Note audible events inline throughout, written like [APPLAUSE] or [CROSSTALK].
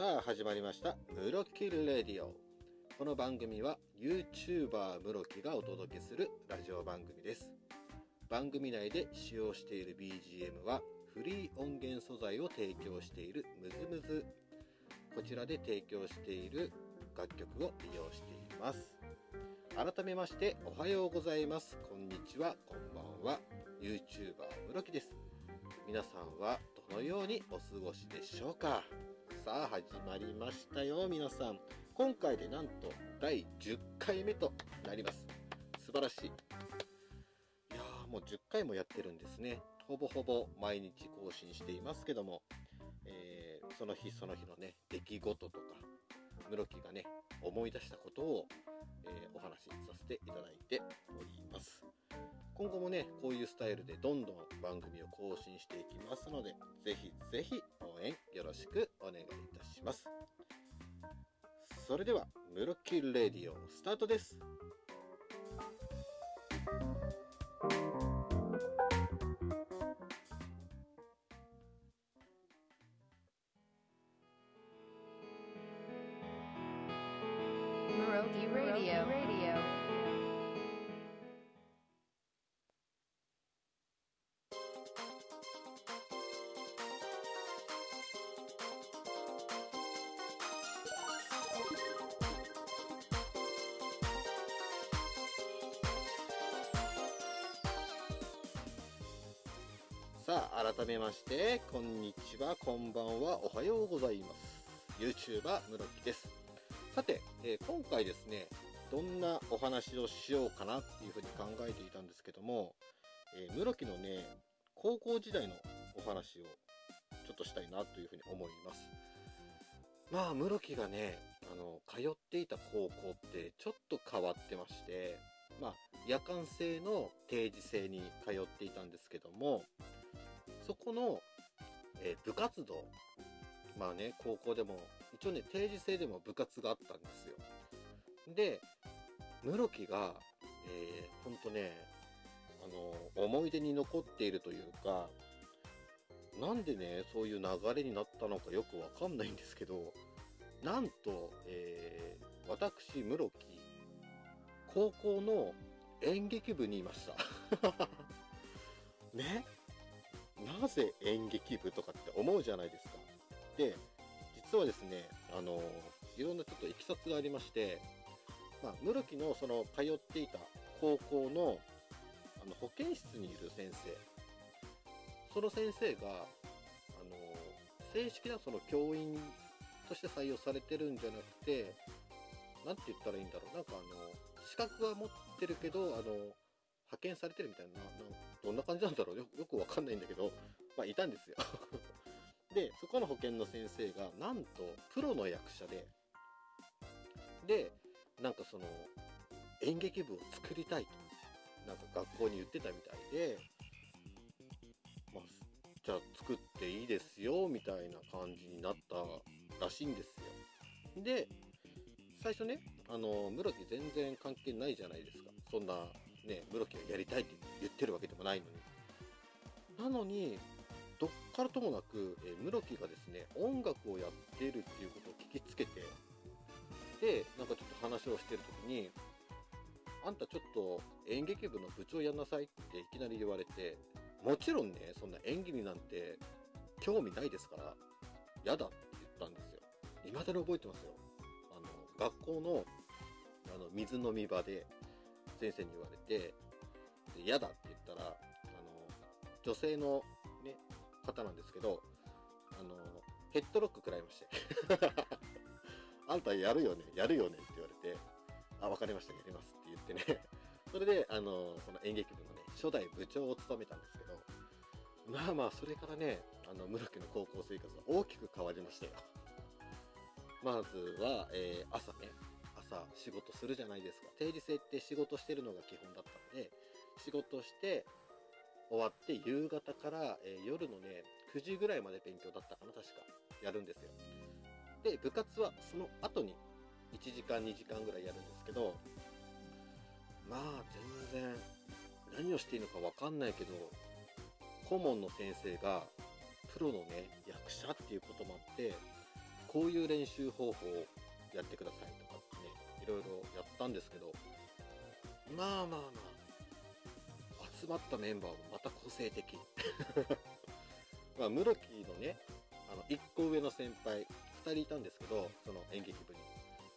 さあ始まりました「ムロキルレディオ」この番組は YouTuber ムロキがお届けするラジオ番組です。番組内で使用している BGM はフリー音源素材を提供しているムズムズ。こちらで提供している楽曲を利用しています。改めましておはようございます。こんにちは。こんばんは。YouTuber ムロキです。皆さんはどのようにお過ごしでしょうか？さあ始まりましたよ皆さん。今回でなんと第10回目となります。素晴らしい。いやーもう10回もやってるんですね。ほぼほぼ毎日更新していますけども、えー、その日その日のね出来事とか室木がね思い出したことを、えー、お話しさせていただいております。今後もね、こういうスタイルでどんどん番組を更新していきますので、ぜひぜひ応援よろしくお願いいたします。それでは、ムロキーレディオスタートです。さあ、改めまして、こんにちは、こんばんは、おはようございます。YouTuber 室木です。さて、えー、今回ですね、どんなお話をしようかなっていうふうに考えていたんですけども、えー、室木のね、高校時代のお話をちょっとしたいなというふうに思います。まあ、室木がね、あの、通っていた高校ってちょっと変わってまして、まあ、夜間制の定時制に通っていたんですけども、そこの、えー、部活動。まあね、高校でも、一応ね、定時制でも部活があったんですよ。で、室木が、えー、ほんとね、あの、思い出に残っているというか、なんでね、そういう流れになったのかよくわかんないんですけど、なんと、えー、私、室木、高校の演劇部にいました。[LAUGHS] ね？なぜ演劇部とかって思うじゃないですか。で、実はですね、あの、いろんなちょっといきさつがありまして、まあ、室木のその通っていた高校のあの保健室にいる先生、その先生が、あの、正式なその教員として採用されてるんじゃなくて、なんて言ったらいいんだろう。なんかあの、資格は持ってるけど、あの、派遣されてるみたいな、などんな感じなんだろうよよくわかんないんだけど、まあ、いたんですよ [LAUGHS] で、そこの保健の先生が、なんと、プロの役者で、で、なんかその、演劇部を作りたいと、なんか学校に言ってたみたいで、まあ、じゃあ作っていいですよ、みたいな感じになったらしいんですよ。で、最初ね、あの、室木全然関係ないじゃないですか。そんなね、室木がやりたいって言ってるわけでもないのに。なのに、どっからともなく、え室木がですね、音楽をやっているっていうことを聞きつけて、で、なんかちょっと話をしてる時に、あんたちょっと演劇部の部長やんなさいっていきなり言われて、もちろんね、そんな演技になんて興味ないですから、嫌だって言ったんですよ。未だに覚えてますよ。あの、学校の、あの、水飲み場で、先生に言われて、嫌だって言ったら、あの、女性のね、方なんですけど、あの、ヘッドロック食らいまして。[LAUGHS] あんたやるよね、やるよねって言われて、あ、わかりました、やりますって言ってね。[LAUGHS] それで、あの、その演劇部のね、初代部長を務めたんですけど、まあまあ、それからね、あの、室木の高校生活が大きく変わりましたよ。まずは、えー、朝ね、朝仕事するじゃないですか。定時制って仕事してるのが基本だったので、仕事して終わって夕方から、えー、夜のね、9時ぐらいまで勉強だったかな、確か。やるんですよ。で、部活はその後に1時間2時間ぐらいやるんですけど、まあ全然何をしていいのかわかんないけど、顧問の先生がプロのね、役者っていうこともあって、こういう練習方法をやってくださいとったんですけど、まあまあまあ、集まったメンバーもまた個性的。[LAUGHS] まあ、室木のね、あの、1個上の先輩、2人いたんですけど、その演劇部に。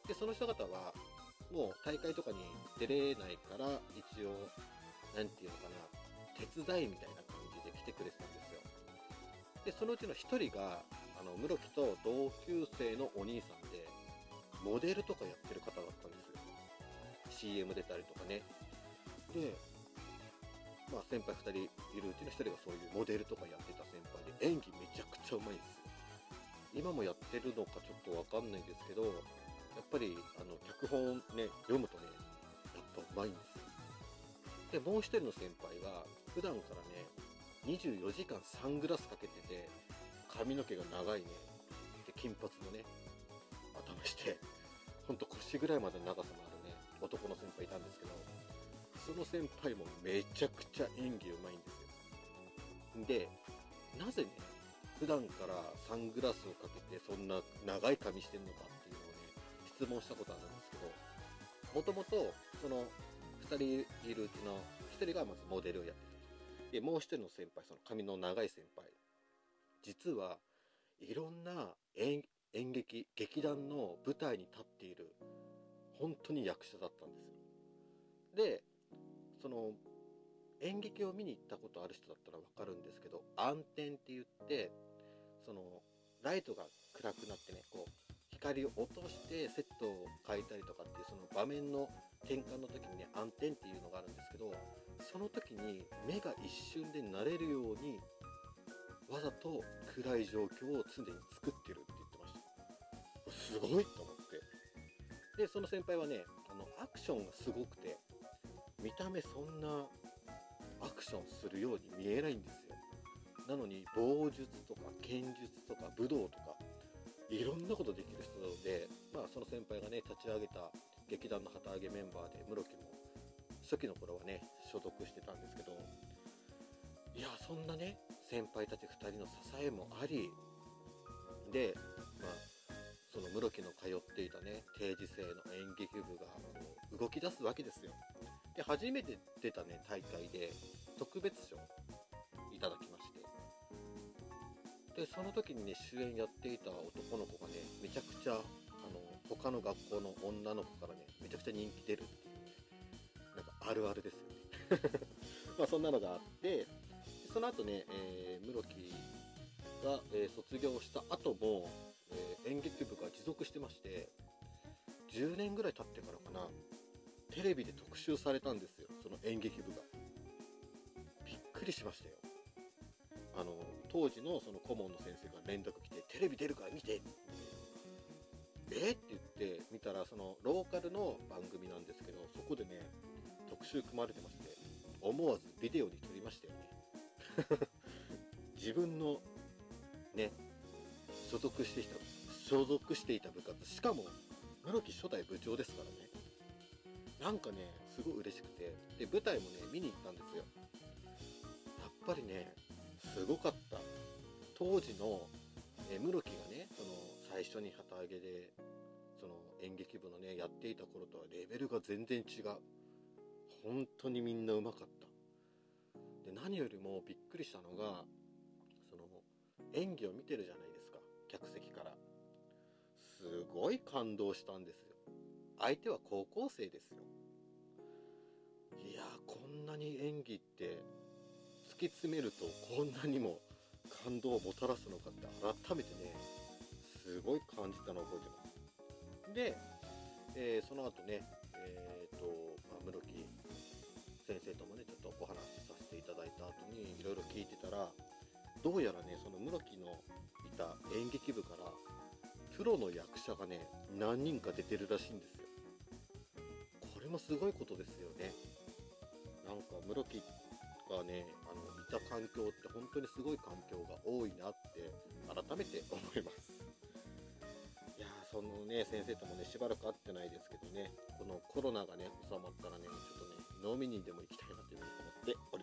で、その人方は、もう大会とかに出れないから、一応、なんていうのかな、手伝いみたいな感じで来てくれてたんですよ。で、そのうちの1人が、あの、室木と同級生のお兄さんで、モデルとかやってる方だったんです。CM 出たりとかね。で、まあ先輩2人いるうちの1人がそういうモデルとかやってた先輩で、演技めちゃくちゃうまいんです。今もやってるのかちょっとわかんないんですけど、やっぱり、あの、脚本ね、読むとね、やっぱうまいんですよ。で、もう一人の先輩が、普段からね、24時間サングラスかけてて、髪の毛が長いね、で、金髪のね、頭して、ほんと腰ぐらいまでの長さのある、男の先輩いたんですけど、その先輩もめちゃくちゃ演技うまいんですよ。で、なぜね、普段からサングラスをかけてそんな長い髪してんのかっていうのをね、質問したことあるんですけど、もともと、その、2人いるうちの1人がまずモデルをやってて、で、もう1人の先輩、その髪の長い先輩、実はいろんな演演劇、劇団の舞台に立っている、本当に役者だったんですよ。で、その、演劇を見に行ったことある人だったらわかるんですけど、暗転って言って、その、ライトが暗くなってね、こう、光を落としてセットを変えたりとかっていう、その場面の転換の時にね、暗転っていうのがあるんですけど、その時に目が一瞬で慣れるように、わざと暗い状況を常に作ってるって言ってました。すごいと思って。で、その先輩はね、あの、アクションがすごくて、見た目そんなアクションするように見えないんですよ。なのに、棒術とか剣術とか武道とか、いろんなことできる人なので、まあその先輩がね、立ち上げた劇団の旗揚げメンバーで、室木も初期の頃はね、所属してたんですけど、いや、そんなね、先輩たち2人の支えもあり、で、その室木の通っていたね、定時制の演劇部が動き出すわけですよ。で、初めて出たね、大会で特別賞いただきまして。で、その時にね、主演やっていた男の子がね、めちゃくちゃ、あの、他の学校の女の子からね、めちゃくちゃ人気出るっていうね、なんかあるあるですよね。[LAUGHS] まあそんなのがあって、その後ね、えー、室木が、えー、卒業した後も、演劇部が持続してまして、10年ぐらい経ってからかな、テレビで特集されたんですよ、その演劇部が。びっくりしましたよ。あの、当時のその顧問の先生が連絡来て、テレビ出るから見てってえって言って見たら、そのローカルの番組なんですけど、そこでね、特集組まれてまして、思わずビデオに撮りましたよね。[LAUGHS] 自分のね、所属していた、所属していた部活、しかも、室木初代部長ですからね。なんかね、すごい嬉しくて、で、舞台もね、見に行ったんですよ。やっぱりね、すごかった。当時の、え室木がね、その、最初に旗揚げで、その演劇部のね、やっていた頃とはレベルが全然違う。本当にみんなうまかった。で、何よりもびっくりしたのが、その、演技を見てるじゃないですか。客席。すごい感動したんですよ。相手は高校生ですよ。いや、こんなに演技って突き詰めるとこんなにも感動をもたらすのかって改めてね、すごい感じたのを覚えてます。で、えー、その後ね、えっ、ー、と、まあ、室木先生ともね、ちょっとお話しさせていただいた後にいろいろ聞いてたら、どうやらね、その室木のいた演劇部から、プロの役者がね、何人か出てるらしいんですよ。これもすごいことですよね。なんか、室木がね、あの、いた環境って本当にすごい環境が多いなって改めて思います。いやー、そのね、先生ともね、しばらく会ってないですけどね、このコロナがね、収まったらね、ちょっとね、飲みにでも行きたいなというふうに思っており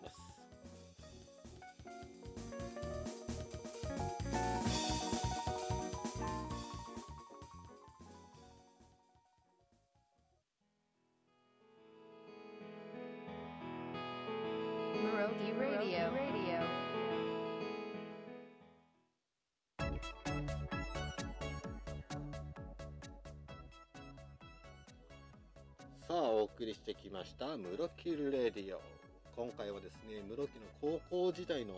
ます。お送りしてきました、ムロキルレディオ。今回はですね、ムロキの高校時代の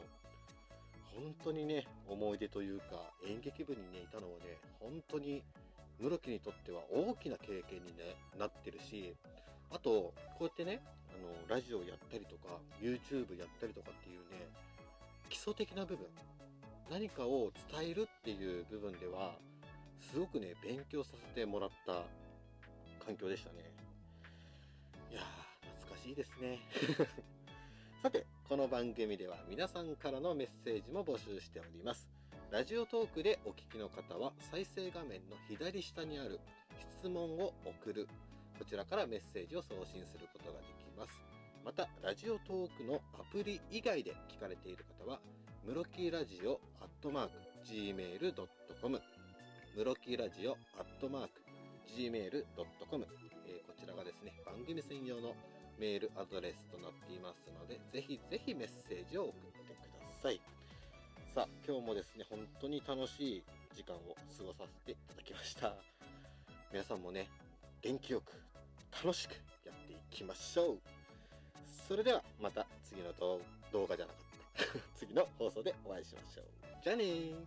本当にね、思い出というか、演劇部にね、いたのはね、本当に室木にとっては大きな経験に、ね、なってるし、あと、こうやってね、あの、ラジオやったりとか、YouTube やったりとかっていうね、基礎的な部分、何かを伝えるっていう部分では、すごくね、勉強させてもらった環境でしたね。しいですね。[LAUGHS] さて、この番組では皆さんからのメッセージも募集しております。ラジオトークでお聞きの方は再生画面の左下にある質問を送る。こちらからメッセージを送信することができます。また、ラジオトークのアプリ以外で聞かれている方は、ムロキラジオアットマーク gmail.com ムロキラジオアットマーク gmail.com、えーこちらがですね、番組専用のメールアドレスとなっていますので、ぜひぜひメッセージを送ってください。さあ、今日もですね、本当に楽しい時間を過ごさせていただきました。皆さんもね、元気よく、楽しくやっていきましょう。それでは、また次の動画じゃなかった。[LAUGHS] 次の放送でお会いしましょう。じゃあねー。